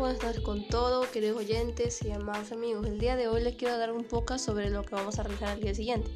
buenas tardes con todo, queridos oyentes y amados amigos? El día de hoy les quiero dar un poco sobre lo que vamos a realizar el día siguiente.